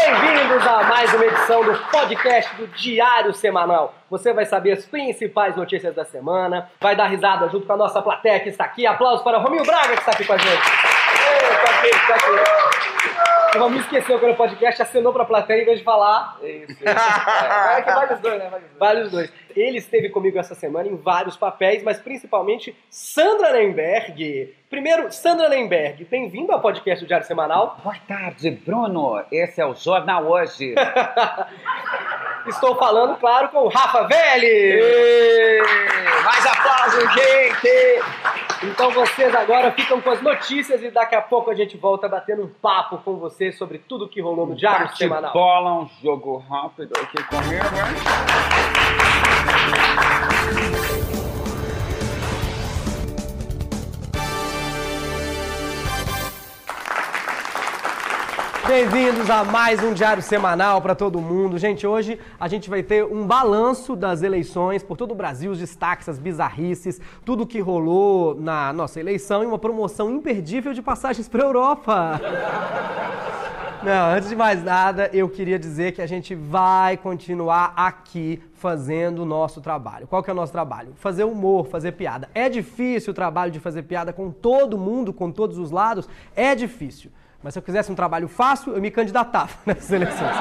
Bem-vindos a mais uma edição do podcast do Diário Semanal. Você vai saber as principais notícias da semana, vai dar risada junto com a nossa plateia que está aqui. Aplausos para o Rominho Braga que está aqui com a gente. Ei, tá aqui, tá aqui. O Rominho esqueceu quando o podcast acenou para a plateia em vez de falar. Isso, isso. É, é que vale os dois, né? Vale os dois. Vale os dois. Ele esteve comigo essa semana em vários papéis, mas principalmente Sandra Lemberg. Primeiro, Sandra Lemberg, bem-vindo ao podcast do Diário Semanal. Boa tarde, Bruno. Esse é o Jornal Hoje. Estou falando, claro, com o Rafa Velli. Mais aplausos, gente! Então vocês agora ficam com as notícias e daqui a pouco a gente volta batendo um papo com vocês sobre tudo que rolou no Diário Semanal. bola, um jogo rápido aqui comigo. Bem-vindos a mais um Diário Semanal para todo mundo. Gente, hoje a gente vai ter um balanço das eleições por todo o Brasil, os destaques, as bizarrices, tudo que rolou na nossa eleição e uma promoção imperdível de passagens para Europa. Não, antes de mais nada, eu queria dizer que a gente vai continuar aqui fazendo o nosso trabalho. Qual que é o nosso trabalho? Fazer humor, fazer piada. É difícil o trabalho de fazer piada com todo mundo, com todos os lados? É difícil. Mas se eu quisesse um trabalho fácil, eu me candidatava nessas eleições.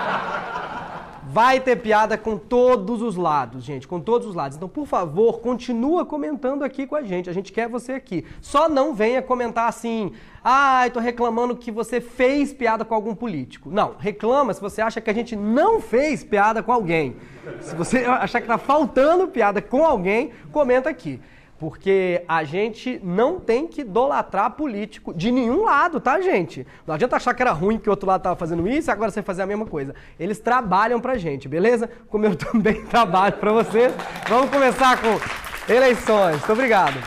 Vai ter piada com todos os lados, gente, com todos os lados. Então, por favor, continua comentando aqui com a gente. A gente quer você aqui. Só não venha comentar assim: "Ai, tô reclamando que você fez piada com algum político". Não, reclama se você acha que a gente não fez piada com alguém. Se você achar que tá faltando piada com alguém, comenta aqui. Porque a gente não tem que idolatrar político de nenhum lado, tá, gente? Não adianta achar que era ruim que o outro lado tava fazendo isso e agora você fazer a mesma coisa. Eles trabalham pra gente, beleza? Como eu também trabalho pra vocês. Vamos começar com eleições. Muito obrigado.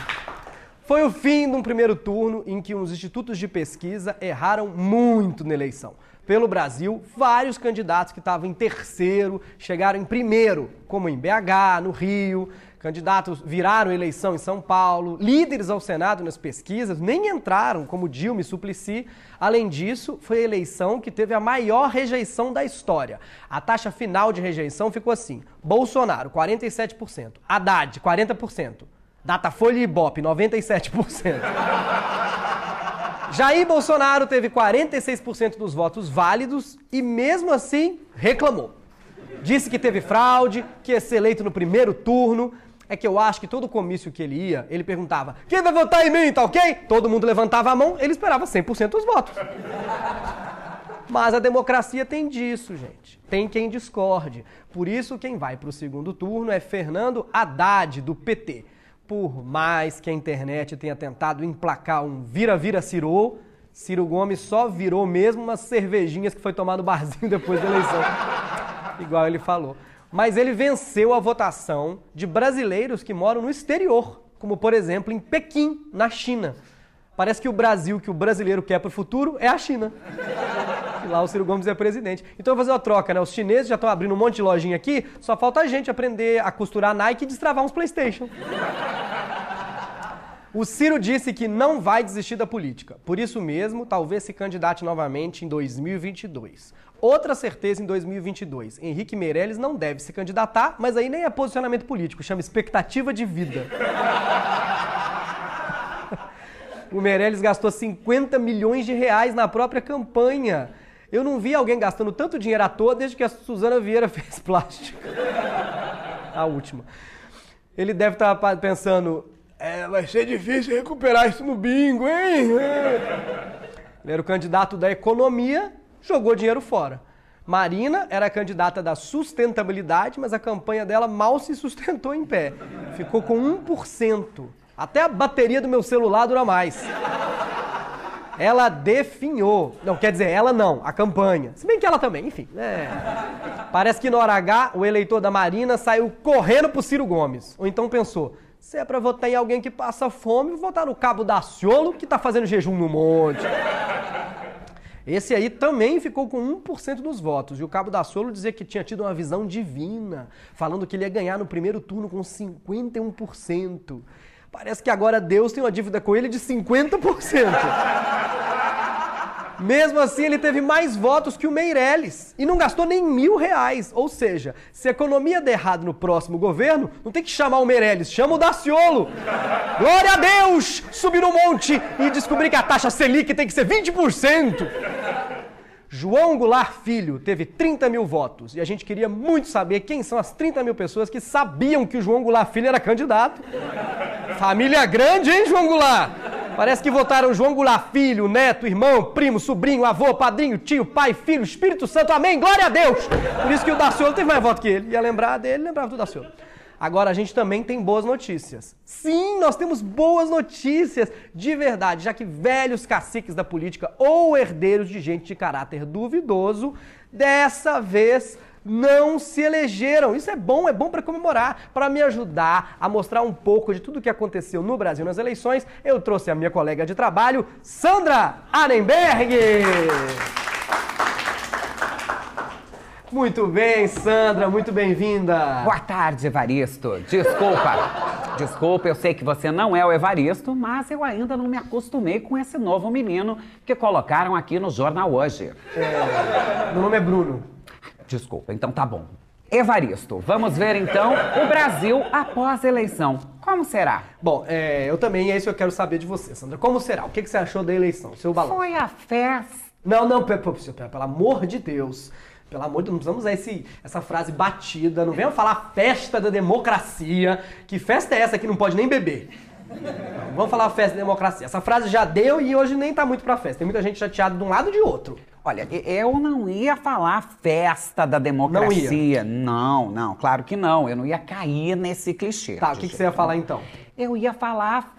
Foi o fim de um primeiro turno em que os institutos de pesquisa erraram muito na eleição. Pelo Brasil, vários candidatos que estavam em terceiro chegaram em primeiro, como em BH, no Rio. Candidatos viraram eleição em São Paulo, líderes ao Senado nas pesquisas nem entraram, como Dilma e Suplicy. Além disso, foi a eleição que teve a maior rejeição da história. A taxa final de rejeição ficou assim: Bolsonaro, 47%, Haddad, 40%, Datafolha e Ibope, 97%. Jair Bolsonaro teve 46% dos votos válidos e, mesmo assim, reclamou. Disse que teve fraude, que ia ser eleito no primeiro turno. É que eu acho que todo comício que ele ia, ele perguntava: quem vai votar em mim, tá ok? Todo mundo levantava a mão, ele esperava 100% dos votos. Mas a democracia tem disso, gente. Tem quem discorde. Por isso, quem vai para o segundo turno é Fernando Haddad, do PT. Por mais que a internet tenha tentado emplacar um vira-vira Ciro, Ciro Gomes só virou mesmo umas cervejinhas que foi tomar no barzinho depois da eleição. Igual ele falou. Mas ele venceu a votação de brasileiros que moram no exterior, como por exemplo em Pequim, na China. Parece que o Brasil que o brasileiro quer para o futuro é a China. E lá o Ciro Gomes é presidente. Então eu vou fazer uma troca, né? Os chineses já estão abrindo um monte de lojinha aqui, só falta a gente aprender a costurar Nike e destravar uns Playstation. O Ciro disse que não vai desistir da política. Por isso mesmo, talvez se candidate novamente em 2022. Outra certeza em 2022. Henrique Meirelles não deve se candidatar, mas aí nem é posicionamento político, chama expectativa de vida. O Meirelles gastou 50 milhões de reais na própria campanha. Eu não vi alguém gastando tanto dinheiro à toa desde que a Suzana Vieira fez plástico. A última. Ele deve estar pensando, é, vai ser difícil recuperar isso no bingo, hein? Ele era o candidato da economia, jogou dinheiro fora. Marina era candidata da sustentabilidade, mas a campanha dela mal se sustentou em pé. Ficou com 1%. Até a bateria do meu celular dura mais. Ela definhou. Não, quer dizer, ela não, a campanha. Se bem que ela também, enfim. É. Parece que na hora H, o eleitor da Marina saiu correndo pro Ciro Gomes. Ou então pensou, se é pra votar em alguém que passa fome, vou votar no Cabo Daciolo, que tá fazendo jejum no monte. Esse aí também ficou com 1% dos votos. E o Cabo Daciolo dizia que tinha tido uma visão divina, falando que ele ia ganhar no primeiro turno com 51%. Parece que agora Deus tem uma dívida com ele de 50%. Mesmo assim, ele teve mais votos que o Meirelles e não gastou nem mil reais. Ou seja, se a economia der errado no próximo governo, não tem que chamar o Meirelles, chama o Daciolo. Glória a Deus! Subir no monte e descobrir que a taxa Selic tem que ser 20%. João Goulart Filho teve 30 mil votos e a gente queria muito saber quem são as 30 mil pessoas que sabiam que o João Goulart Filho era candidato. Família grande, hein, João Goulart? Parece que votaram João Goulart Filho, neto, irmão, primo, sobrinho, avô, padrinho, tio, pai, filho, Espírito Santo, amém, glória a Deus! Por isso que o Daciolo teve mais voto que ele. Ia lembrar dele, lembrava do Daciolo. Agora a gente também tem boas notícias. Sim, nós temos boas notícias de verdade, já que velhos caciques da política ou herdeiros de gente de caráter duvidoso, dessa vez não se elegeram. Isso é bom, é bom para comemorar. Para me ajudar a mostrar um pouco de tudo o que aconteceu no Brasil nas eleições, eu trouxe a minha colega de trabalho, Sandra Arenberg. Muito bem, Sandra, muito bem-vinda. Boa tarde, Evaristo. Desculpa. Desculpa, eu sei que você não é o Evaristo, mas eu ainda não me acostumei com esse novo menino que colocaram aqui no jornal hoje. É, meu nome é Bruno. Desculpa, então tá bom. Evaristo, vamos ver então o Brasil após a eleição. Como será? Bom, é, eu também, é isso que eu quero saber de você, Sandra. Como será? O que, que você achou da eleição? Seu balão? Foi a festa. Não, não, pelo, pelo amor de Deus. Pelo amor de Deus, não precisamos usar esse, essa frase batida. Não venham falar festa da democracia. Que festa é essa que não pode nem beber? Não, vamos falar festa da democracia. Essa frase já deu e hoje nem tá muito pra festa. Tem muita gente chateada de um lado e de outro. Olha, eu não ia falar festa da democracia. Não, não, não, claro que não. Eu não ia cair nesse clichê. Tá, o que, que você ia falar então? Eu ia falar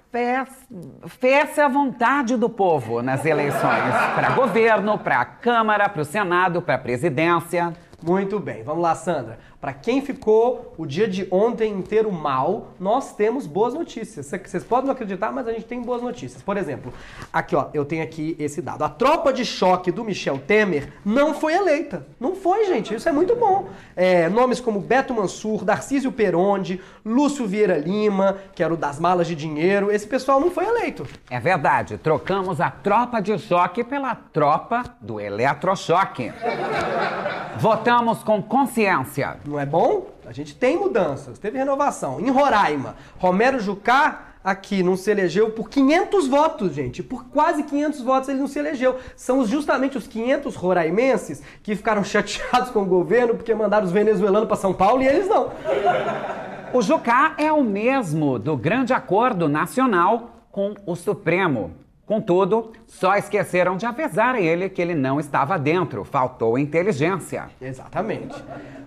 festa à vontade do povo nas eleições para governo, para Câmara, para o Senado, para a presidência. Muito bem, vamos lá, Sandra. Para quem ficou o dia de ontem inteiro mal, nós temos boas notícias. Vocês podem não acreditar, mas a gente tem boas notícias. Por exemplo, aqui ó, eu tenho aqui esse dado. A tropa de choque do Michel Temer não foi eleita. Não foi, gente. Isso é muito bom. É, nomes como Beto Mansur, Darcísio Peronde, Lúcio Vieira Lima, que era o das malas de dinheiro, esse pessoal não foi eleito. É verdade. Trocamos a tropa de choque pela tropa do eletrochoque. Votamos com consciência. Não é bom? A gente tem mudanças, teve renovação. Em Roraima, Romero Jucá aqui não se elegeu por 500 votos, gente. Por quase 500 votos ele não se elegeu. São justamente os 500 roraimenses que ficaram chateados com o governo porque mandaram os venezuelanos para São Paulo e eles não. O Jucá é o mesmo do grande acordo nacional com o Supremo. Contudo, só esqueceram de avisar ele que ele não estava dentro, faltou inteligência. Exatamente.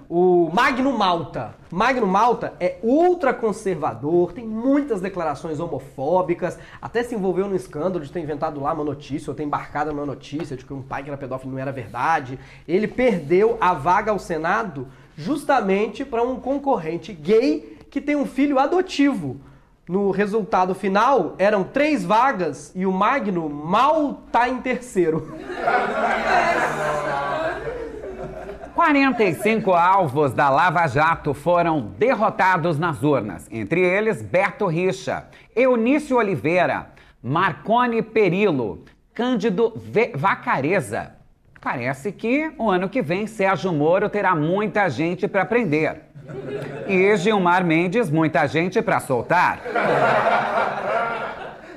O Magno Malta. Magno Malta é ultraconservador, tem muitas declarações homofóbicas, até se envolveu no escândalo de ter inventado lá uma notícia, ou ter embarcado numa notícia de que um pai que era pedófilo não era verdade. Ele perdeu a vaga ao Senado justamente para um concorrente gay que tem um filho adotivo. No resultado final, eram três vagas e o Magno mal tá em terceiro. 45 alvos da Lava Jato foram derrotados nas urnas, entre eles Beto Richa, Eunício Oliveira, Marcone Perillo, Cândido v Vacareza. Parece que o ano que vem Sérgio Moro terá muita gente para prender. E Gilmar Mendes, muita gente para soltar.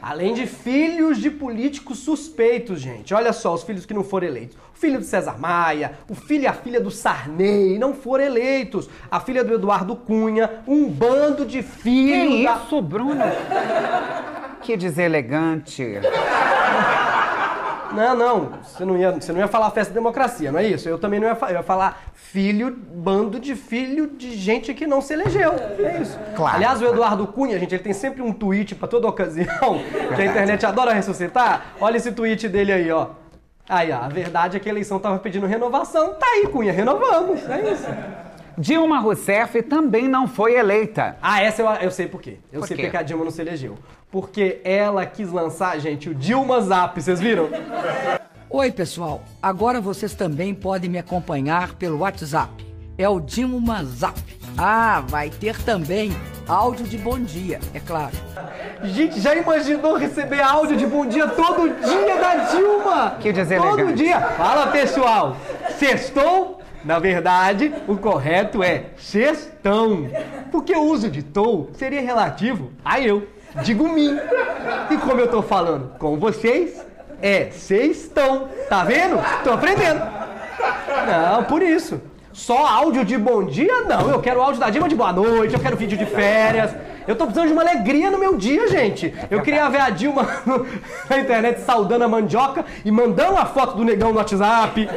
Além de filhos de políticos suspeitos, gente. Olha só, os filhos que não foram eleitos. O filho do César Maia, o filho e a filha do Sarney não foram eleitos. A filha do Eduardo Cunha, um bando de filhos. Que da... isso, Bruno? que deselegante. Não, não, você não ia, você não ia falar festa da democracia, não é isso? Eu também não ia, eu ia falar filho, bando de filho de gente que não se elegeu. É isso. Claro. Aliás, o Eduardo Cunha, gente, ele tem sempre um tweet para toda ocasião, que a internet adora ressuscitar. Olha esse tweet dele aí, ó. Aí, ó, a verdade é que a eleição tava pedindo renovação. Tá aí, Cunha, renovamos. É isso. Dilma Rousseff também não foi eleita. Ah, essa eu, eu sei por quê. Eu por sei quê? porque a Dilma não se elegeu. Porque ela quis lançar, gente, o Dilma Zap. Vocês viram? Oi, pessoal. Agora vocês também podem me acompanhar pelo WhatsApp. É o Dilma Zap. Ah, vai ter também áudio de bom dia, é claro. Gente, já imaginou receber áudio de bom dia todo dia da Dilma? Que Todo deselegante. dia. Fala, pessoal. Sextou? Na verdade, o correto é sextão. Porque o uso de tou seria relativo a eu. Digo mim. E como eu tô falando com vocês, é sextão. Tá vendo? Tô aprendendo. Não, por isso. Só áudio de bom dia? Não, eu quero áudio da Dilma de boa noite, eu quero vídeo de férias. Eu tô precisando de uma alegria no meu dia, gente. Eu queria ver a Dilma na internet saudando a mandioca e mandando a foto do negão no WhatsApp.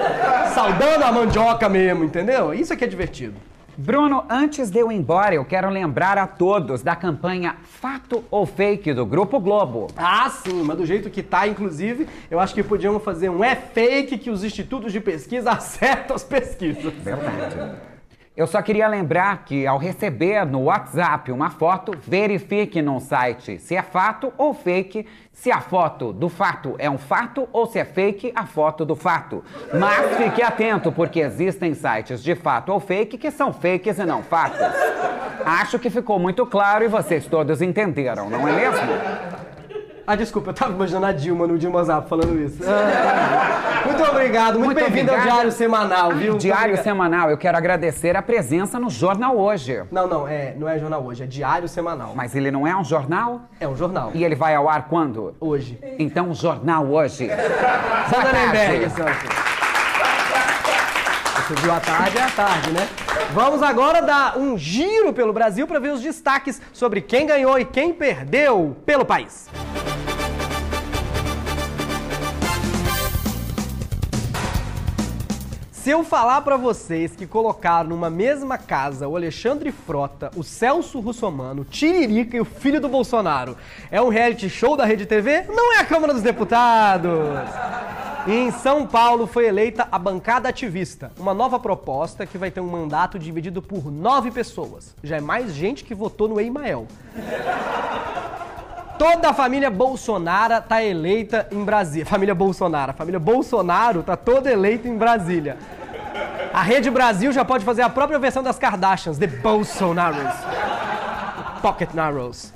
Saudando a mandioca mesmo, entendeu? Isso aqui é divertido. Bruno, antes de eu ir embora, eu quero lembrar a todos da campanha Fato ou Fake do Grupo Globo. Ah, sim, mas do jeito que tá, inclusive, eu acho que podíamos fazer um é fake que os institutos de pesquisa acertam as pesquisas. Verdade. Eu só queria lembrar que ao receber no WhatsApp uma foto, verifique no site se é fato ou fake, se a foto do fato é um fato ou se é fake a foto do fato. Mas fique atento, porque existem sites de fato ou fake que são fakes e não fatos. Acho que ficou muito claro e vocês todos entenderam, não é mesmo? Ah, desculpa, eu tava imaginando a Dilma no Dilma Zap falando isso. Ah, muito obrigado, muito, Muito bem-vindo ao. Diário Semanal, viu? Muito Diário semanal, eu quero agradecer a presença no Jornal Hoje. Não, não, é, não é jornal hoje, é Diário Semanal. Mas ele não é um jornal? É um jornal. E ele vai ao ar quando? Hoje. Então, Jornal Hoje. Sandra. Lemberg, Santos. Você viu a tarde, é a tarde, né? Vamos agora dar um giro pelo Brasil para ver os destaques sobre quem ganhou e quem perdeu pelo país. Se eu falar pra vocês que colocaram numa mesma casa o Alexandre Frota, o Celso Russomano, Tiririca e o filho do Bolsonaro é um reality show da Rede TV, não é a Câmara dos Deputados. Em São Paulo foi eleita a bancada ativista, uma nova proposta que vai ter um mandato dividido por nove pessoas. Já é mais gente que votou no Eimael. Toda a família Bolsonaro tá eleita em Brasília. Família Bolsonaro. A família Bolsonaro tá toda eleita em Brasília. A Rede Brasil já pode fazer a própria versão das Kardashians, The Bolsonaros. Pocket Narrows.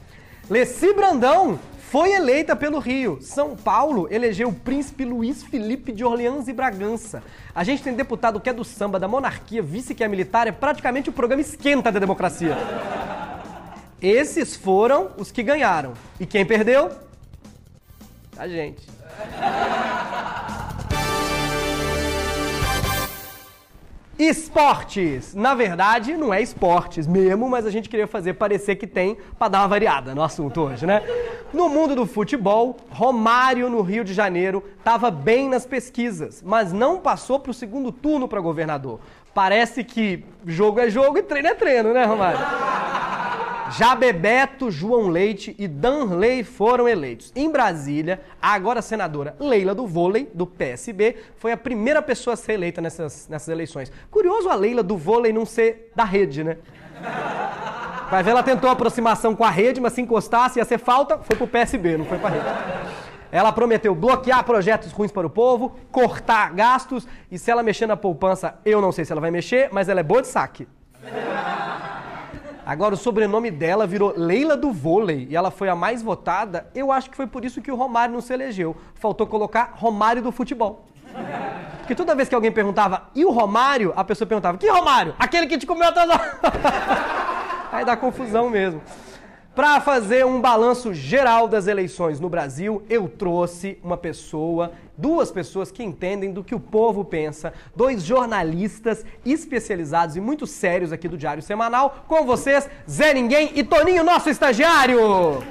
Leci Brandão foi eleita pelo Rio. São Paulo elegeu o príncipe Luiz Felipe de Orleans e Bragança. A gente tem deputado que é do samba, da monarquia, vice que é militar, é praticamente o programa esquenta da democracia. Esses foram os que ganharam. E quem perdeu? A gente. Esportes! Na verdade, não é esportes mesmo, mas a gente queria fazer parecer que tem para dar uma variada no assunto hoje, né? No mundo do futebol, Romário no Rio de Janeiro estava bem nas pesquisas, mas não passou para o segundo turno para governador. Parece que jogo é jogo e treino é treino, né, Romário? Já Bebeto, João Leite e Danley foram eleitos. Em Brasília, a agora senadora Leila do Vôlei, do PSB, foi a primeira pessoa a ser eleita nessas, nessas eleições. Curioso a Leila do Vôlei não ser da rede, né? Vai ver, ela tentou aproximação com a rede, mas se encostasse ia ser falta, foi pro PSB, não foi pra rede. Ela prometeu bloquear projetos ruins para o povo, cortar gastos, e se ela mexer na poupança, eu não sei se ela vai mexer, mas ela é boa de saque. Agora, o sobrenome dela virou Leila do Vôlei e ela foi a mais votada. Eu acho que foi por isso que o Romário não se elegeu. Faltou colocar Romário do futebol. Porque toda vez que alguém perguntava, e o Romário? A pessoa perguntava, que Romário? Aquele que te comeu atrás Aí dá confusão mesmo. Para fazer um balanço geral das eleições no Brasil, eu trouxe uma pessoa, duas pessoas que entendem do que o povo pensa, dois jornalistas especializados e muito sérios aqui do Diário Semanal. Com vocês, Zé Ninguém e Toninho, nosso estagiário!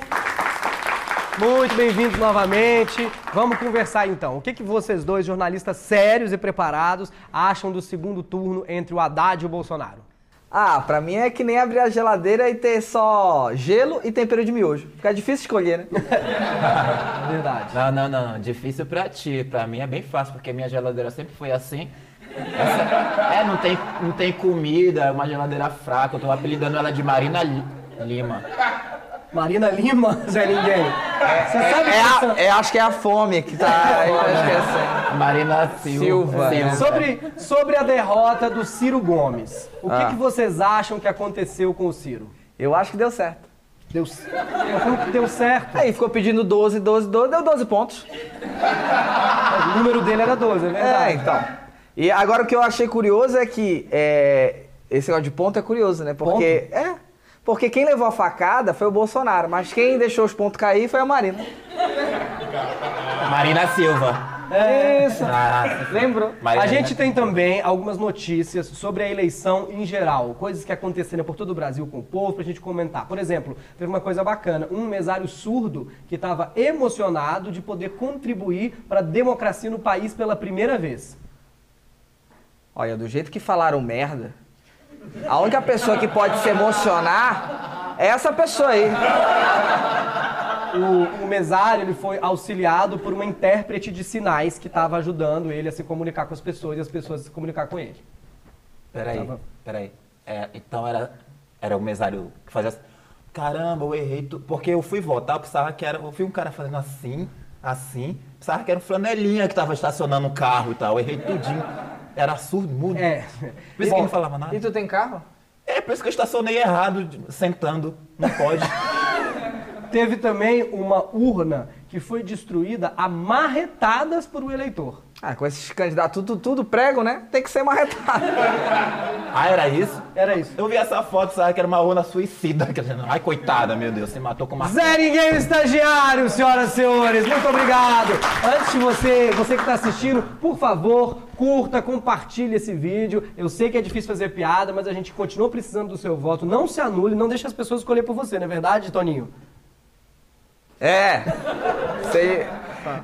Muito bem-vindos novamente. Vamos conversar então. O que, que vocês dois, jornalistas sérios e preparados, acham do segundo turno entre o Haddad e o Bolsonaro? Ah, pra mim é que nem abrir a geladeira e ter só gelo e tempero de miojo. Fica difícil escolher, né? Verdade. Não, não, não. Difícil pra ti. Pra mim é bem fácil, porque minha geladeira sempre foi assim. Essa- é, não tem, não tem comida, é uma geladeira fraca. Eu tô apelidando ela de Marina Li- Lima. Marina Lima, Zé Ninguém. Você sabe É, que essa- a- é, acho que é a fome que tá aí, esquecendo. Marina Silva. Silva, né? Sobre, sobre a derrota do Ciro Gomes, o que, Ah. que vocês acham que aconteceu com o Ciro? Eu acho que deu certo. Deu, deu certo. Aí ficou pedindo 12, 12, 12, deu 12 pontos. O número dele era 12, é verdade. É, então. E agora o que eu achei curioso é que é, esse negócio de ponto é curioso, né? Porque. É. Porque quem levou a facada foi o Bolsonaro, mas quem deixou os pontos cair foi a Marina. Marina Silva. Isso. Ah, Lembrou? Marina A gente tem também algumas notícias sobre a eleição em geral, coisas que aconteceram por todo o Brasil com o povo pra gente comentar. Por exemplo, teve uma coisa bacana, um mesário surdo que estava emocionado de poder contribuir para a democracia no país pela primeira vez. Olha, do jeito que falaram merda, a única pessoa que pode se emocionar é essa pessoa aí. O, o mesário ele foi auxiliado por uma intérprete de sinais que estava ajudando ele a se comunicar com as pessoas e as pessoas a se comunicar com ele. Peraí, Tava- peraí. É, então era, era o mesário que fazia assim. Caramba, eu errei tudo. Porque eu fui votar, eu pensava que era. Eu vi um cara fazendo assim, assim. Pensava que era um flanelinha que tava estacionando o carro e tal. Eu errei tudinho. Era surdo, mudo. É. Por isso que não falava nada. E tu tem carro? É, por isso que eu estacionei errado, sentando. Não pode. Teve também uma urna que foi destruída a marretadas por um eleitor. Ah, com esses candidatos tudo, tudo prego, né? Tem que ser marretado. ah, era isso? Era isso. Eu vi essa foto, sabe, que era uma urna suicida. Ai, coitada, meu Deus, se matou com uma. Zé Ninguém Estagiário, senhoras e senhores, muito obrigado. Antes de você, você que está assistindo, por favor, curta, compartilhe esse vídeo. Eu sei que é difícil fazer piada, mas a gente continua precisando do seu voto. Não se anule, não deixe as pessoas escolher por você, não é verdade, Toninho? É. Sei.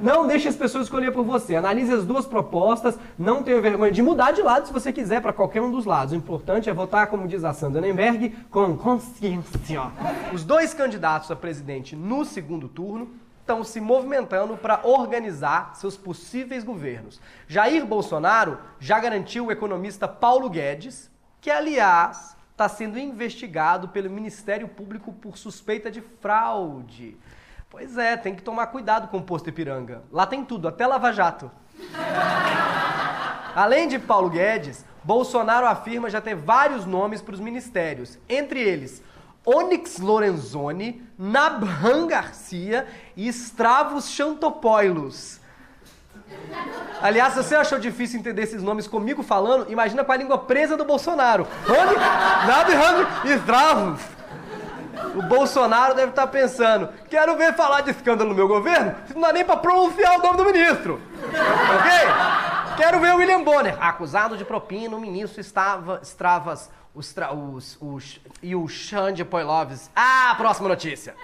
Não deixe as pessoas escolher por você. Analise as duas propostas. Não tenha vergonha de mudar de lado se você quiser para qualquer um dos lados. O importante é votar, como diz a Sandra Nemberg, com consciência. Os dois candidatos a presidente no segundo turno estão se movimentando para organizar seus possíveis governos. Jair Bolsonaro já garantiu o economista Paulo Guedes, que aliás está sendo investigado pelo Ministério Público por suspeita de fraude. Pois é, tem que tomar cuidado com o posto Ipiranga. Lá tem tudo, até Lava Jato. Além de Paulo Guedes, Bolsonaro afirma já ter vários nomes para os ministérios, entre eles Onyx Lorenzoni, Nabhan Garcia e Stravos Chantopoulos. Aliás, se você achou difícil entender esses nomes comigo falando, imagina com a língua presa do Bolsonaro. Onyx, Nabhan e Stravos. O Bolsonaro deve estar pensando: quero ver falar de escândalo no meu governo, se não dá nem para pronunciar o nome do ministro. Ok? Quero ver o William Bonner, acusado de propina, o ministro estava, Stravas os, tra- os, os, e o Xande Poiloves. Ah, próxima notícia.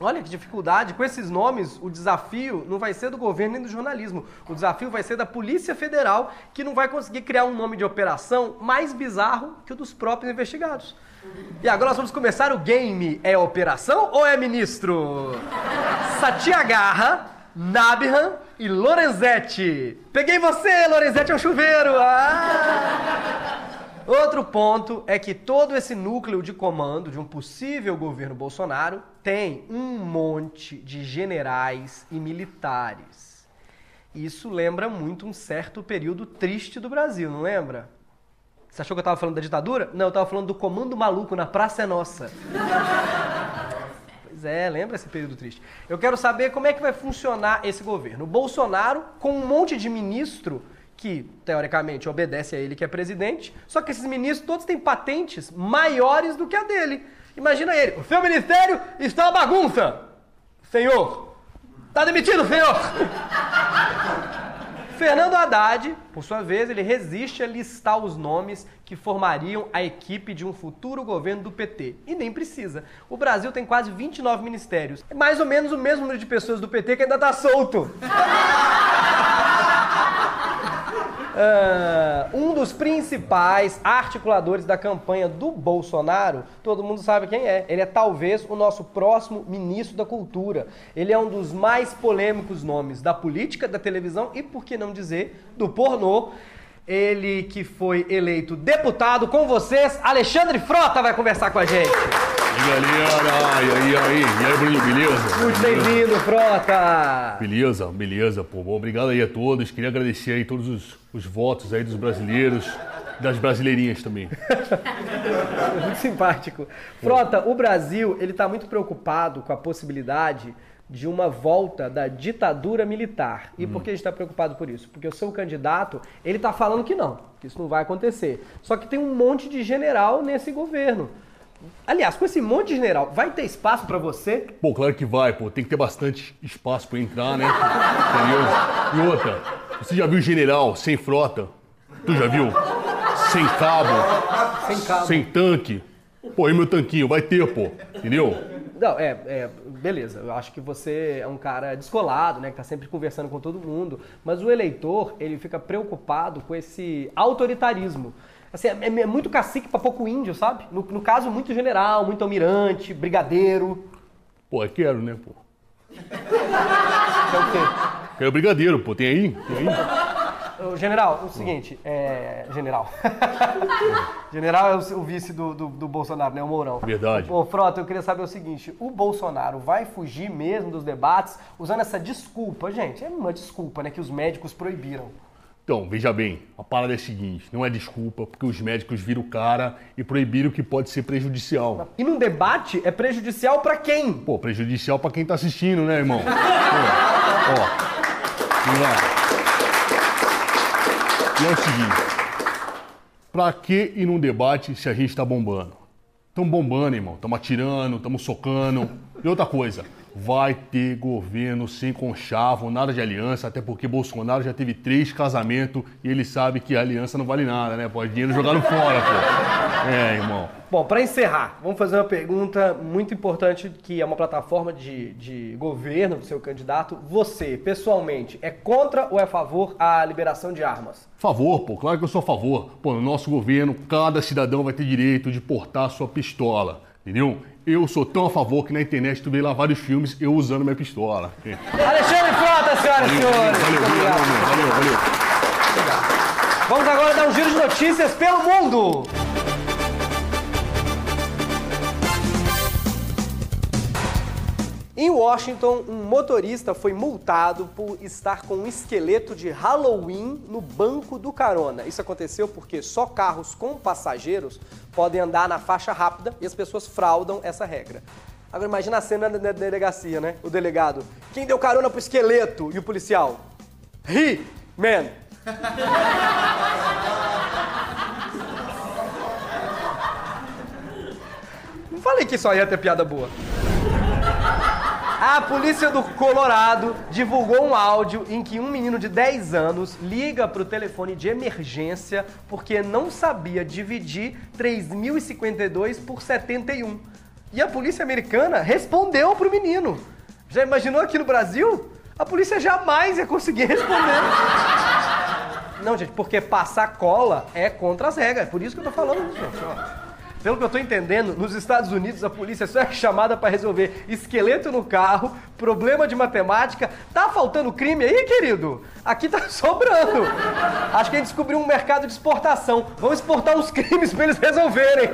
Olha que dificuldade. Com esses nomes, o desafio não vai ser do governo nem do jornalismo. O desafio vai ser da Polícia Federal, que não vai conseguir criar um nome de operação mais bizarro que o dos próprios investigados. E agora nós vamos começar o game. É operação ou é ministro? Satyagarra, Nabhan e Lorenzetti. Peguei você, Lorenzetti é o chuveiro. Ah! Outro ponto é que todo esse núcleo de comando de um possível governo Bolsonaro tem um monte de generais e militares. Isso lembra muito um certo período triste do Brasil, não lembra? Você achou que eu tava falando da ditadura? Não, eu tava falando do comando maluco na Praça é Nossa. Pois é, lembra esse período triste. Eu quero saber como é que vai funcionar esse governo. O Bolsonaro, com um monte de ministro que, teoricamente, obedece a ele que é presidente, só que esses ministros todos têm patentes maiores do que a dele. Imagina ele, o seu ministério está uma bagunça, senhor. Tá demitido, senhor! Fernando Haddad, por sua vez, ele resiste a listar os nomes que formariam a equipe de um futuro governo do PT. E nem precisa. O Brasil tem quase 29 ministérios. É mais ou menos o mesmo número de pessoas do PT que ainda tá solto. Ah, um dos principais articuladores da campanha do Bolsonaro, todo mundo sabe quem é. Ele é talvez o nosso próximo ministro da Cultura. Ele é um dos mais polêmicos nomes da política, da televisão e, por que não dizer, do pornô. Ele que foi eleito deputado com vocês, Alexandre Frota vai conversar com a gente. E galera, e aí, aí, e aí, Bruno, beleza? Muito bem-vindo, Frota! Beleza, beleza, pô. Bom, obrigado aí a todos. Queria agradecer aí todos os, os votos aí dos brasileiros, das brasileirinhas também. Muito simpático. Frota, o Brasil, ele tá muito preocupado com a possibilidade de uma volta da ditadura militar. E por que a gente está preocupado por isso? Porque o seu candidato, ele está falando que não, que isso não vai acontecer. Só que tem um monte de general nesse governo. Aliás, com esse monte de general, vai ter espaço para você? Pô, claro que vai, pô. Tem que ter bastante espaço pra entrar, né? Entendeu? E outra, você já viu general sem frota? Tu já viu? Sem cabo, Sem cabo. sem tanque. Pô, e meu tanquinho? Vai ter, pô. Entendeu? Não, é, é, beleza. Eu acho que você é um cara descolado, né? Que tá sempre conversando com todo mundo. Mas o eleitor, ele fica preocupado com esse autoritarismo. Assim, é, é muito cacique pra pouco índio, sabe? No, no caso, muito general, muito almirante, brigadeiro. Pô, eu quero, né, pô? É o quê? Quero brigadeiro, pô. Tem aí? Tem aí? General, o seguinte, é. General. general é o, o vice do, do, do Bolsonaro, né? O Mourão. Verdade. Ô, Frota, eu queria saber o seguinte: o Bolsonaro vai fugir mesmo dos debates usando essa desculpa? Gente, é uma desculpa, né? Que os médicos proibiram. Então, veja bem, a parada é a seguinte, não é desculpa, porque os médicos viram o cara e proibiram o que pode ser prejudicial. E num debate é prejudicial pra quem? Pô, prejudicial pra quem tá assistindo, né, irmão? Pô, ó, vamos lá. E é o seguinte, pra que ir num debate se a gente tá bombando? Tamo bombando, irmão, tamo atirando, tamo socando. E outra coisa, vai ter governo sem conchavo, nada de aliança, até porque Bolsonaro já teve três casamentos e ele sabe que a aliança não vale nada, né? Pode dinheiro jogado fora, pô. É, irmão. Bom, pra encerrar, vamos fazer uma pergunta muito importante que é uma plataforma de, de governo do seu candidato. Você, pessoalmente, é contra ou é a favor a liberação de armas? Favor, pô, claro que eu sou a favor. Pô, no nosso governo, cada cidadão vai ter direito de portar sua pistola, entendeu? Eu sou tão a favor que na internet tu vê lá vários filmes eu usando minha pistola. Alexandre Frota, senhoras e senhores! Valeu, valeu, obrigado. valeu, valeu. Vamos agora dar um giro de notícias pelo mundo! Em Washington, um motorista foi multado por estar com um esqueleto de Halloween no banco do carona. Isso aconteceu porque só carros com passageiros podem andar na faixa rápida e as pessoas fraudam essa regra. Agora imagina a cena na na delegacia, né? O delegado. Quem deu carona pro esqueleto? E o policial. He, man. Não falei que só ia ter piada boa. A polícia do Colorado divulgou um áudio em que um menino de 10 anos liga para o telefone de emergência porque não sabia dividir 3.052 por 71. E a polícia americana respondeu pro menino. Já imaginou aqui no Brasil? A polícia jamais ia conseguir responder. Não, gente, porque passar cola é contra as regras. É por isso que eu tô falando isso, gente. ó. Pelo que eu tô entendendo, nos Estados Unidos a polícia só é chamada para resolver esqueleto no carro, problema de matemática. Tá faltando crime aí, querido? Aqui tá sobrando. Acho que a gente descobriu um mercado de exportação. Vamos exportar uns crimes para eles resolverem.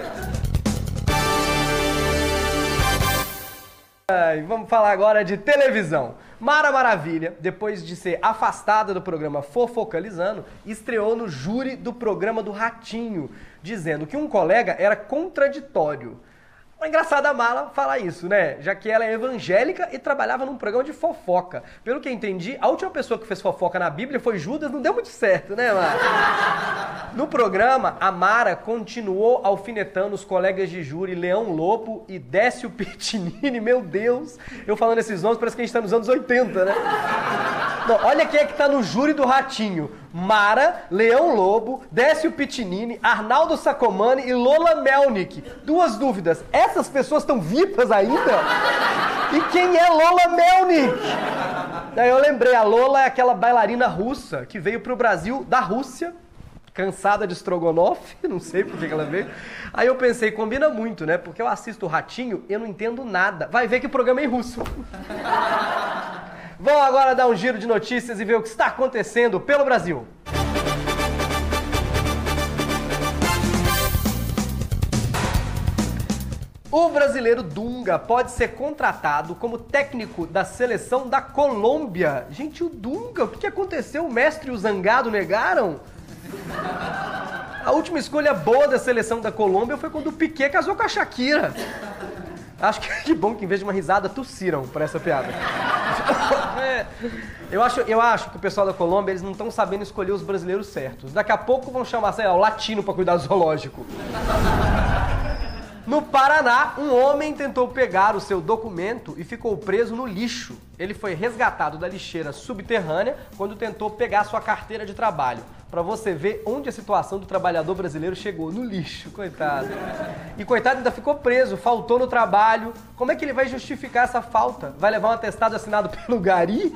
Ai, vamos falar agora de televisão. Mara Maravilha, depois de ser afastada do programa Fofocalizando, estreou no júri do programa do Ratinho, dizendo que um colega era contraditório. Uma engraçada mala falar isso, né? Já que ela é evangélica e trabalhava num programa de fofoca. Pelo que eu entendi, a última pessoa que fez fofoca na Bíblia foi Judas, não deu muito certo, né, Mara? No programa, a Mara continuou alfinetando os colegas de júri Leão Lobo e Décio Pitinini. Meu Deus, eu falando esses nomes parece que a gente tá nos anos 80, né? Não, olha quem é que tá no júri do Ratinho. Mara, Leão Lobo, Décio Pitinini, Arnaldo Sacomani e Lola Melnick. Duas dúvidas. Essas pessoas estão vivas ainda? E quem é Lola Melnick? Daí eu lembrei, a Lola é aquela bailarina russa que veio pro Brasil da Rússia, cansada de estrogonofe, não sei por que que ela veio. Aí eu pensei, combina muito, né? Porque eu assisto o Ratinho, eu não entendo nada. Vai ver que o programa é em russo. Vamos agora dar um giro de notícias e ver o que está acontecendo pelo Brasil. O brasileiro Dunga pode ser contratado como técnico da seleção da Colômbia. Gente, o Dunga, o que aconteceu? O mestre e o zangado negaram? A última escolha boa da seleção da Colômbia foi quando o Piquet casou com a Shakira. Acho que que bom que em vez de uma risada, tossiram para essa piada. É, eu, acho, eu acho que o pessoal da Colômbia, eles não estão sabendo escolher os brasileiros certos. Daqui a pouco vão chamar, sei lá, o latino para cuidar do zoológico. No Paraná, um homem tentou pegar o seu documento e ficou preso no lixo. Ele foi resgatado da lixeira subterrânea quando tentou pegar sua carteira de trabalho. Pra você ver onde a situação do trabalhador brasileiro chegou, no lixo, coitado. E coitado ainda ficou preso, faltou no trabalho. Como é que ele vai justificar essa falta? Vai levar um atestado assinado pelo Gari?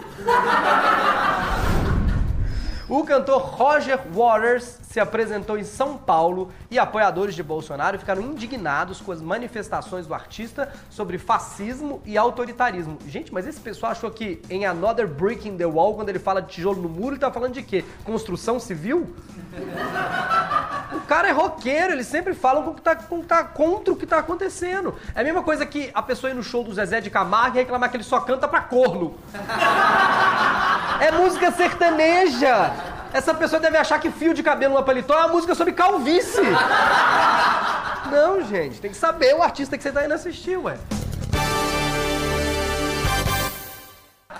O cantor Roger Waters se apresentou em São Paulo e apoiadores de Bolsonaro ficaram indignados com as manifestações do artista sobre fascismo e autoritarismo. Gente, mas esse pessoal achou que em Another Brick in the Wall, quando ele fala de tijolo no muro, ele tá falando de quê? Construção civil? Cara é roqueiro, eles sempre falam com que tá, com que tá contra o que tá acontecendo. É a mesma coisa que a pessoa ir no show do Zezé de Camargo e reclamar que ele só canta pra corno. É música sertaneja. Essa pessoa deve achar que fio de cabelo no paletó é uma música sobre calvície. Não, gente, tem que saber o artista que você tá indo assistir, ué.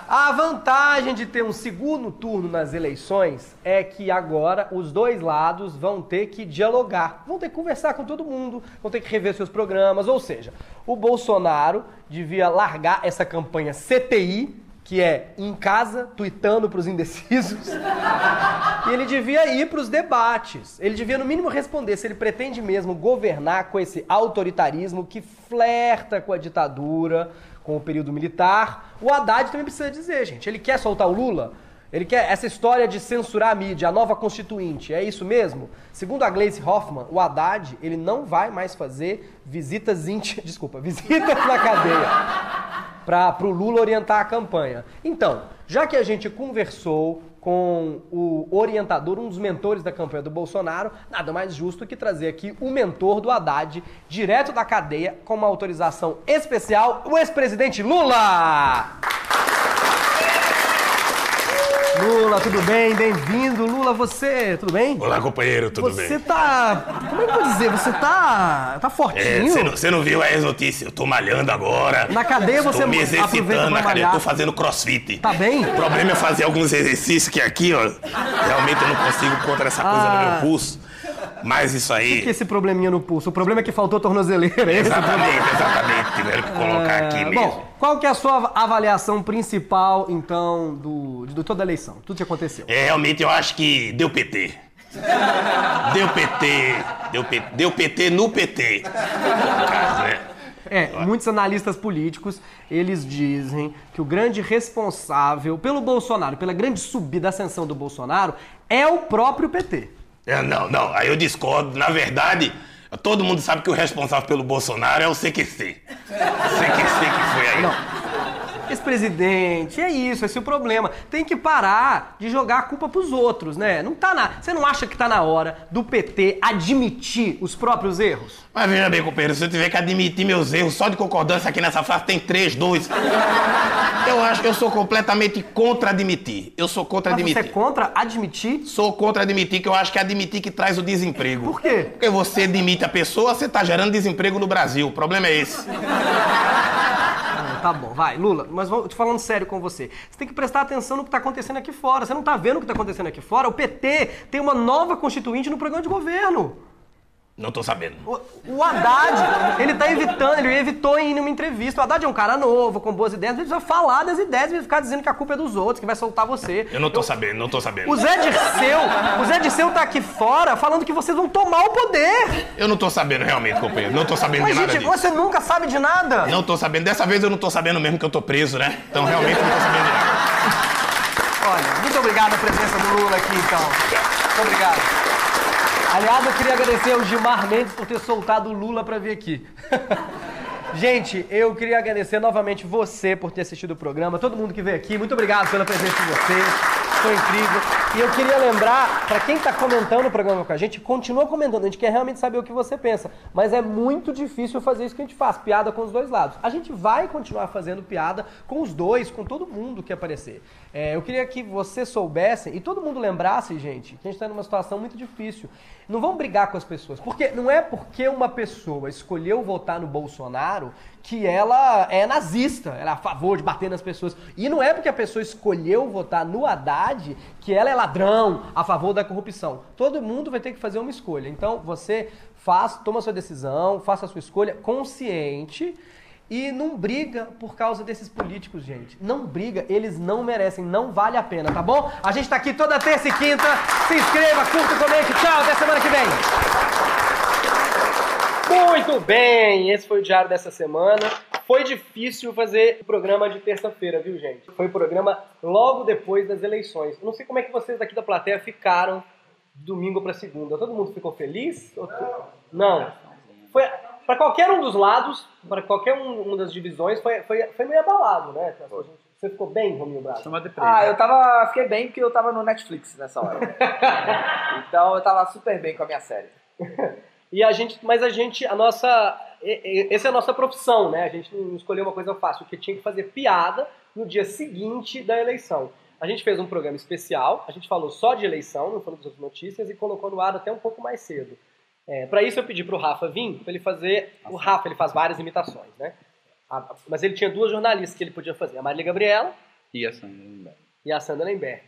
A vantagem de ter um segundo turno nas eleições é que agora os dois lados vão ter que dialogar, vão ter que conversar com todo mundo, vão ter que rever seus programas. Ou seja, o Bolsonaro devia largar essa campanha CTI, que é em casa, tuitando para os indecisos, e ele devia ir para os debates. Ele devia, no mínimo, responder se ele pretende mesmo governar com esse autoritarismo que flerta com a ditadura, com o período militar. O Haddad também precisa dizer, gente. Ele quer soltar o Lula? Ele quer essa história de censurar a mídia, a nova constituinte, é isso mesmo? Segundo a Gleice Hoffmann, o Haddad, ele não vai mais fazer visitas íntimas, desculpa, visitas na cadeia para o Lula orientar a campanha. Então, já que a gente conversou com o orientador, um dos mentores da campanha do Bolsonaro, nada mais justo que trazer aqui o mentor do Haddad, direto da cadeia, com uma autorização especial, o ex-presidente Lula! Lula, tudo bem? Bem-vindo. Lula, você, tudo bem? Olá, companheiro, tudo você bem? tá. Como é que eu vou dizer? Você tá. tá É, fortinho? você não, você não viu as notícias? Eu tô malhando agora. Na cadeia você Tô me exercitando na cadeia. malhar. Tô fazendo crossfit. Tá bem? O problema é fazer alguns exercícios que aqui, ó, realmente eu não consigo contra essa coisa Ah. no meu pulso. Mas isso aí. que esse probleminha no pulso? O problema é que faltou tornozeleira, é? Exatamente, exatamente. Tiveram que colocar aqui É, mesmo. Bom, qual que é a sua avaliação principal, então, do, de toda a eleição? Tudo que aconteceu. É, realmente eu acho que deu PT. Deu PT. Deu, P- deu PT no PT. No caso, né? É, muitos analistas políticos, eles dizem que o grande responsável pelo Bolsonaro, pela grande subida, ascensão do Bolsonaro, é o próprio PT. É, não, não, aí eu discordo. Na verdade, todo mundo sabe que o responsável pelo Bolsonaro é o CQC. CQC que foi aí. Não. Ex-presidente, é isso, esse é o problema. Tem que parar de jogar a culpa pros outros, né? Não tá na. Você não acha que tá na hora do PT admitir os próprios erros? Mas veja bem, companheiro, se eu tiver que admitir meus erros só de concordância aqui nessa frase, tem três, dois. Eu acho que eu sou completamente contra admitir. Eu sou contra Mas você é admitir. contra admitir? Sou contra admitir, que eu acho que é admitir que traz o desemprego. Por quê? Porque você demite a pessoa, você tá gerando desemprego no Brasil. O problema é esse. Tá bom, vai, Lula, mas vou te falando sério com você. Você tem que prestar atenção no que tá acontecendo aqui fora. Você não tá vendo o que tá acontecendo aqui fora? O PT tem uma nova constituinte no programa de governo. Não tô sabendo. O, o Haddad, ele tá evitando, ele evitou ir numa entrevista. O Haddad é um cara novo, com boas ideias, ele precisa falar das ideias e ficar dizendo que a culpa é dos outros, que vai soltar você. Eu não tô sabendo, não tô sabendo. O Zé Dirceu, o Zé Dirceu tá aqui fora falando que vocês vão tomar o poder. Eu não tô sabendo realmente, companheiro. Não tô sabendo Mas, de nada gente, disso. você nunca sabe de nada. Não tô sabendo. Dessa vez eu não tô sabendo mesmo que eu tô preso, né? Então realmente eu não tô sabendo de nada. Olha, muito obrigado a presença do Lula aqui, então. Muito obrigado. Aliás, eu queria agradecer ao Gilmar Mendes por ter soltado o Lula pra vir aqui. Gente, eu queria agradecer novamente você por ter assistido o programa, todo mundo que veio aqui, muito obrigado pela presença de vocês. Foi incrível. E eu queria lembrar, pra quem tá comentando o programa com a gente, continua comentando. A gente quer realmente saber o que você pensa. Mas é muito difícil fazer isso que a gente faz, piada com os dois lados. A gente vai continuar fazendo piada com os dois, com todo mundo que aparecer. É, eu queria que vocês soubessem e todo mundo lembrasse, gente, que a gente está numa situação muito difícil. Não vamos brigar com as pessoas, porque não é porque uma pessoa escolheu votar no Bolsonaro que ela é nazista, ela é a favor de bater nas pessoas. E não é porque a pessoa escolheu votar no Haddad que ela é ladrão, a favor da corrupção. Todo mundo vai ter que fazer uma escolha. Então você faz, toma sua decisão, faça a sua escolha consciente. E não briga por causa desses políticos, gente. Não briga, eles não merecem, não vale a pena, tá bom? A gente tá aqui toda terça e quinta. Se inscreva, curta, comente. Tchau, até semana que vem. Muito bem, esse foi o diário dessa semana. Foi difícil fazer o programa de terça-feira, viu, gente? Foi o programa logo depois das eleições. Eu não sei como é que vocês daqui da plateia ficaram domingo para segunda. Todo mundo ficou feliz? Não. Foi para qualquer um dos lados, para qualquer um, uma das divisões, foi, foi, foi meio abalado, né? Você ficou bem, Rominho Braga? Ah, eu tava. Fiquei bem porque eu tava no Netflix nessa hora. então eu tava super bem com a minha série. E a gente, mas a gente, a nossa, essa é a nossa profissão, né? A gente não escolheu uma coisa fácil, porque tinha que fazer piada no dia seguinte da eleição. A gente fez um programa especial, a gente falou só de eleição, não falou das outras notícias e colocou no ar até um pouco mais cedo. É, para isso eu pedi pro Rafa vir, para ele fazer, o Rafa ele faz várias imitações, né? A- mas ele tinha duas jornalistas que ele podia fazer, a Marília Gabriela E a Sandra e a Sandra Lemberg.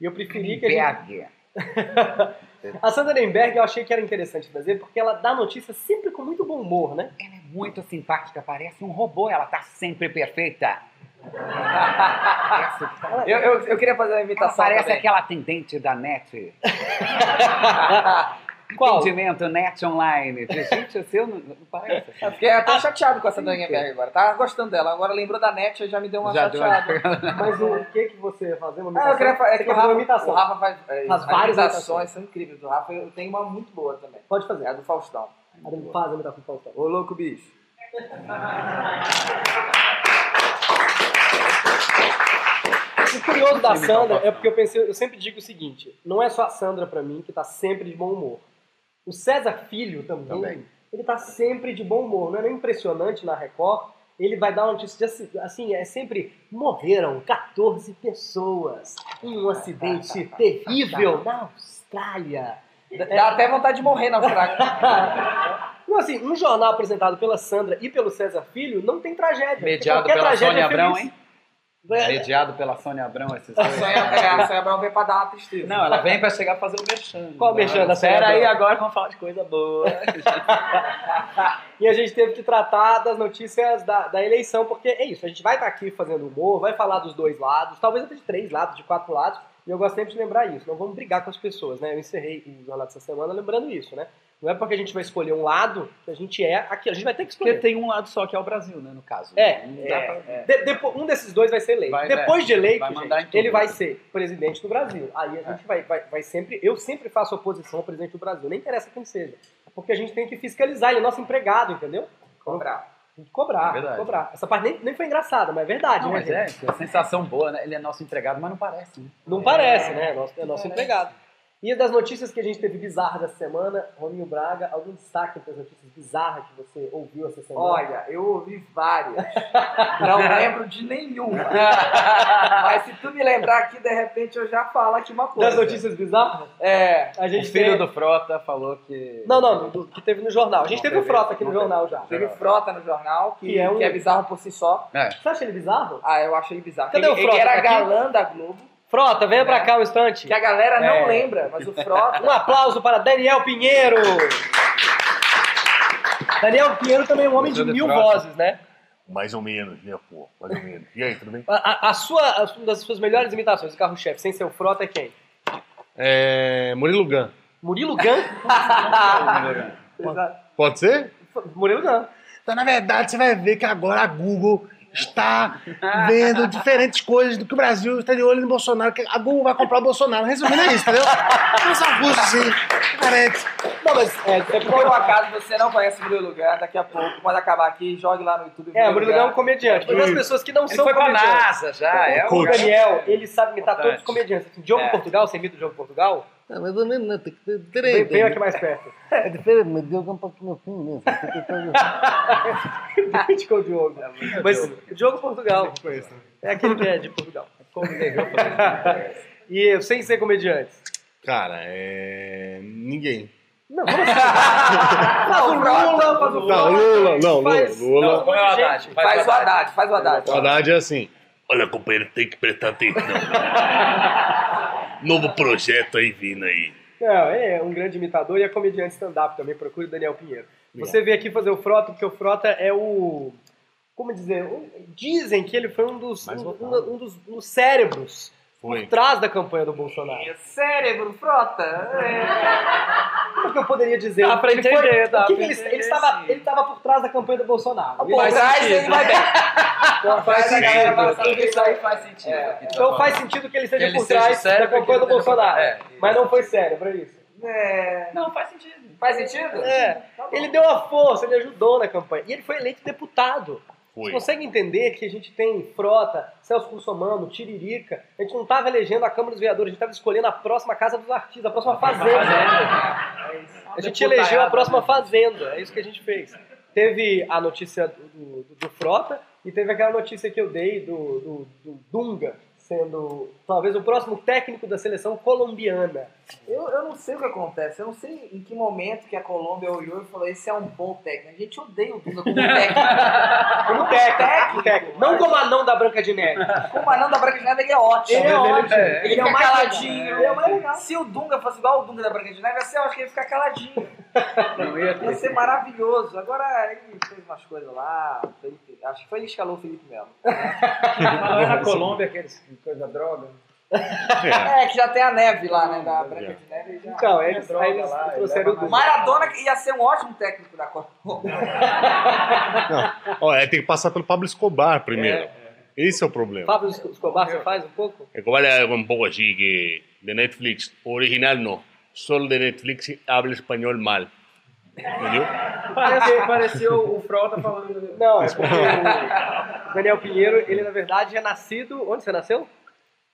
E eu preferi que a gente... A Sandra Lemberg eu achei que era interessante fazer, porque ela dá notícia sempre com muito bom humor, né? Ela é muito simpática, parece um robô, ela tá sempre perfeita. Eu, eu, eu queria fazer uma Ela imitação. parece também. aquela atendente da net. Qual? Atendimento net online. Gente, o seu não, não parece. Eu fiquei até chateado com essa Daniela Berg agora. Tava gostando dela. Agora lembrou da net e já me deu uma Já deu uma- chateada. Mas o que que você ia fazer? Uma Ah, imitação? eu queria fa- é que o fazer uma Rafa, imitação. o Rafa faz, é, Faz as várias imitações são incríveis do Rafa. Eu tenho uma muito boa também. Pode fazer. É a do Faustão. Adem, Faz a imitação do Faustão. Ô louco bicho. O curioso da Sandra é porque eu pensei, eu sempre digo o seguinte, não é só a Sandra pra mim que tá sempre de bom humor. O César Filho também, Também. ele tá sempre de bom humor. Não é nem impressionante na Record, ele vai dar uma notícia de assim, é sempre morreram 14 pessoas em um acidente terrível na Austrália. Dá até vontade de morrer na Austrália. Não, assim, um jornal apresentado pela Sandra e pelo César Filho não tem tragédia. Mediado pela tragédia Sônia é Abrão, hein? Mediado pela Sônia Abrão, esses dois. Sonha, é, a Sonha Abrão veio pra dar uma tristeza. Não, ela vem pra chegar a fazer o merchan. Qual o merchan da Sônia Pera aí, Abrão? agora vamos falar de coisa boa. E a gente teve que tratar das notícias da, da eleição, porque é isso, a gente vai estar aqui fazendo humor, vai falar dos dois lados, talvez até de três lados, de quatro lados, e eu gosto sempre de lembrar isso, não vamos brigar com as pessoas, né? Eu encerrei o jornal dessa semana lembrando isso, né? Não é porque a gente vai escolher um lado que a gente é aqui, a gente vai ter que Porque escolher. tem um lado só que é o Brasil, né, no caso. É, é, pra- é. De- um desses dois vai ser eleito. Vai, Depois é. de eleito, Vai gente, ele vai ser presidente do Brasil. Aí a gente vai, vai, vai sempre. Eu sempre faço oposição ao presidente do Brasil. Nem interessa quem seja. Porque a gente tem que fiscalizar, ele é nosso empregado, entendeu? Cobrar. Tem que cobrar, É verdade. cobrar. Essa parte nem, nem foi engraçada, mas é verdade, Não, né? mas gente? é, que a sensação boa, né? Ele é nosso empregado, mas não parece, né? Não parece, né? É nosso, é nosso empregado. E das notícias que a gente teve bizarras essa semana, Rominho Braga, algum destaque das notícias bizarras que você ouviu essa semana? Olha, eu ouvi várias. Não lembro de nenhuma. Mas se tu me lembrar aqui, de repente eu já falo aqui uma coisa. das notícias bizarras, É. a O gente filho tem... do Frota falou que. Não, não, do, que teve no jornal. A gente Não teve o Frota aqui no jornal já. Teve Frota no jornal, que, Que é um- que é bizarro por si só. É. Você acha ele bizarro? Ah, eu achei bizarro. Cadê ele, o Frota? ele era aqui? galã da Globo, Frota, venha pra É. cá um instante. que a galera não É. lembra, mas o Frota. Um aplauso para Daniel Pinheiro. Daniel Pinheiro também é um homem de mil Frota? vozes, né? Mais ou menos, né, pô? Mais ou menos. E aí, tudo bem? A, a- a sua, a- uma das suas melhores imitações do carro-chefe, sem ser o Frota, é quem? É. Murilo Gun. Murilo Gun? Pode ser? Murilo Gun. Então, na verdade, você vai ver que agora a Google está vendo diferentes coisas do que o Brasil está de olho no Bolsonaro, que a Google vai comprar o Bolsonaro. Resumindo é isso, entendeu? Essa coisa assim. diferente. Não, mas é, é Se por um acaso você não conhece o Murilo Gun, daqui a pouco, pode acabar aqui, jogue lá no YouTube. É, o Murilo Gun é um comediante. Para as pessoas que não Ele são foi pra comediantes. NASA já, é O Daniel, ele sabe imitar Importante. todos os comediantes. Assim, Diogo É. Portugal, você imita o Diogo Portugal? Não, ou menos, não, tem que ter Vem, direito. vem aqui mais perto. É diferente, mas deu um pouquinho assim mesmo. Tem que ter- Idêntico ao Diogo. Mas o Diogo Portugal. É aquele que é de Portugal. e sem ser comediante. Cara, é. Ninguém. Não, vamos Faz o Lula, faz o Não, Lula, não, faz, Lula, Lula. Não, gente. Haddad, Faz o Haddad, faz o Haddad. O Haddad é assim. Olha, companheiro, tem que prestar atenção. Novo projeto aí vindo aí. Não, ele é um grande imitador e é comediante stand-up também. Procure o Daniel Pinheiro. Você veio aqui fazer o Frota, porque o Frota é o. Como dizer? um- dizem que ele foi um dos, um, um- um dos, um dos cérebros Foi. por trás da campanha do Bolsonaro. Cérebro, frota. É. Como que eu poderia dizer? Dá pra Ele foi- entender, dá que pra ele, entender, ele, estava, sim. ele estava por trás da campanha do Bolsonaro. Por trás ele vai Então faz Faz a galera sentido. que isso aí faz sentido. Então faz sentido que ele seja Ele por seja trás da campanha do por- Bolsonaro. é, mas não foi cérebro, é isso. É. Não, faz sentido. Faz sentido? É, ele deu a força, ele ajudou na campanha. E ele foi eleito deputado. Você Foi. consegue entender que a gente tem Frota, Celso Russomano, Tiririca? A gente não estava elegendo a Câmara dos Vereadores, a gente estava escolhendo a próxima Casa dos Artistas, a próxima Fazenda. A gente elegeu a próxima Fazenda, é isso que a gente fez. Teve a notícia do, do- do Frota e teve aquela notícia que eu dei do- do Dunga sendo talvez o próximo técnico da seleção colombiana. Eu, eu não sei o que acontece, eu não sei em que momento que a Colômbia olhou e falou: esse é um bom técnico. A gente odeia o Dunga como técnico. Como técnico, técnico. Não como anão da Branca de Neve. Como anão da Branca de Neve, ele é ótimo. Ele é ótimo. Ele, Ele é fica mais caladinho. legal. Ele é mais legal. Se o Dunga fosse igual o Dunga da Branca de Neve, assim, eu acho que ele ia ficar caladinho. ia, ser maravilhoso. Agora ele fez umas coisas lá. Felipe- acho que foi ele que escalou o Felipe Melo. Falando na Colômbia, aqueles coisa droga. É, que já tem a neve lá, né? Da Branca de Neve. Já... Então, eles, aí eles lá, trouxeram o. Maradona ia ser um ótimo técnico da Colômbia. Ó, é, tem que passar pelo Pablo Escobar primeiro. Esse é o problema. Fábio Escobar, você faz um pouco? Escobar é um pouco assim que de Netflix, original não. Solo de Netflix habla espanhol mal. Entendeu? Pareceu, pareceu o Frota falando. Não, é porque o Daniel Pinheiro, ele na verdade é nascido. Onde você nasceu?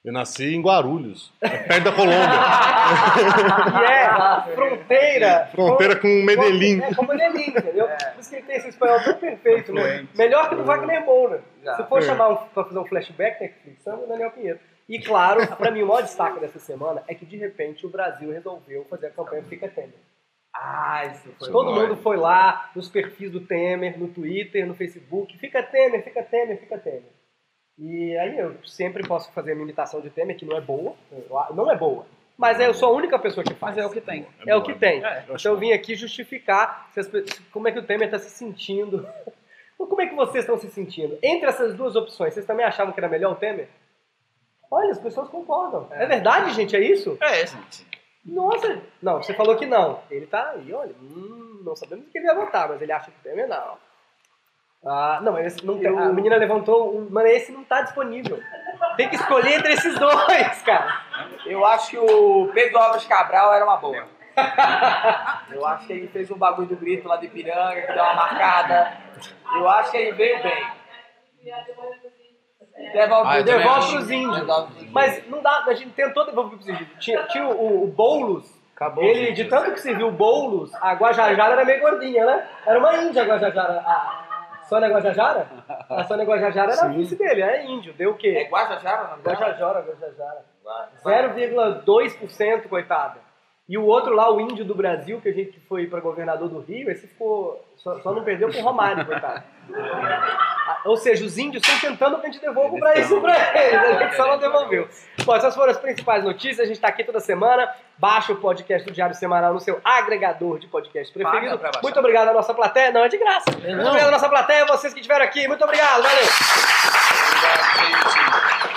Eu nasci em Guarulhos, é perto da Colômbia. Que é fronteira. Fronteira com Medellín. É, com Medellín, entendeu? Por isso que ele tem esse espanhol tão perfeito, né? Melhor que o do Wagner Moura. Se for chamar um, pra fazer um flashback Netflix, chama o Daniel Pinheiro. E claro, pra mim o maior destaque dessa semana é que de repente o Brasil resolveu fazer a campanha Fica Temer. Ah, isso foi Todo bom. mundo foi lá nos perfis do Temer, no Twitter, no Facebook, fica Temer, fica Temer, fica Temer. E aí eu sempre posso fazer a minha imitação de Temer, que não é boa, não é boa, mas eu sou a única pessoa que faz. Mas é o que tem. É, o que tem. É, então eu vim aqui justificar as como é que o Temer está se sentindo. Ou como é que vocês estão se sentindo? Entre essas duas opções, vocês também achavam que era melhor o Temer? Olha, as pessoas concordam. É, verdade, gente? É isso? É, gente. Nossa! Não, você falou que não. Ele tá aí, olha. Hum, não sabemos que ele vai votar, mas ele acha que o Temer não. Ah, não, mas esse não tem, a menina levantou. um- Mano, esse não tá disponível. Tem que escolher entre esses dois, cara. Eu acho que o Pedro Alves Cabral era uma boa. Eu acho que ele fez um bagulho do grito lá de Piranga, que deu uma marcada. Eu acho que ele veio bem. Devolve, Ah, eu também devolve pros índios. Devolve Mas não dá, a gente tentou devolver pros índios. Tinha, tinha o, o Boulos. Acabou ele, de tanto que se viu o Boulos, a Guajajara era meio gordinha, né? Era uma índia a Guajajara. A Sônia Guajajara? A Sônia Guajajara era a vice dele, é índio. Deu o É quê? Guajajara, não é? Guajajara, Guajajara. 0,2%, coitada. E o outro lá, o índio do Brasil, que a gente foi para governador do Rio, esse ficou. Só, só não perdeu com o Romário, coitado. Ah, Ou seja, os índios estão tentando que a gente devolva para isso para eles, a gente só não devolveu. Bom, essas foram as principais notícias. A gente está aqui toda semana. Baixa o podcast do Diário Semanal no seu agregador de podcast preferido. Muito obrigado à nossa plateia. Não, é de graça. Muito obrigado à nossa plateia, vocês que estiveram aqui. Muito obrigado, valeu. Obrigado, gente.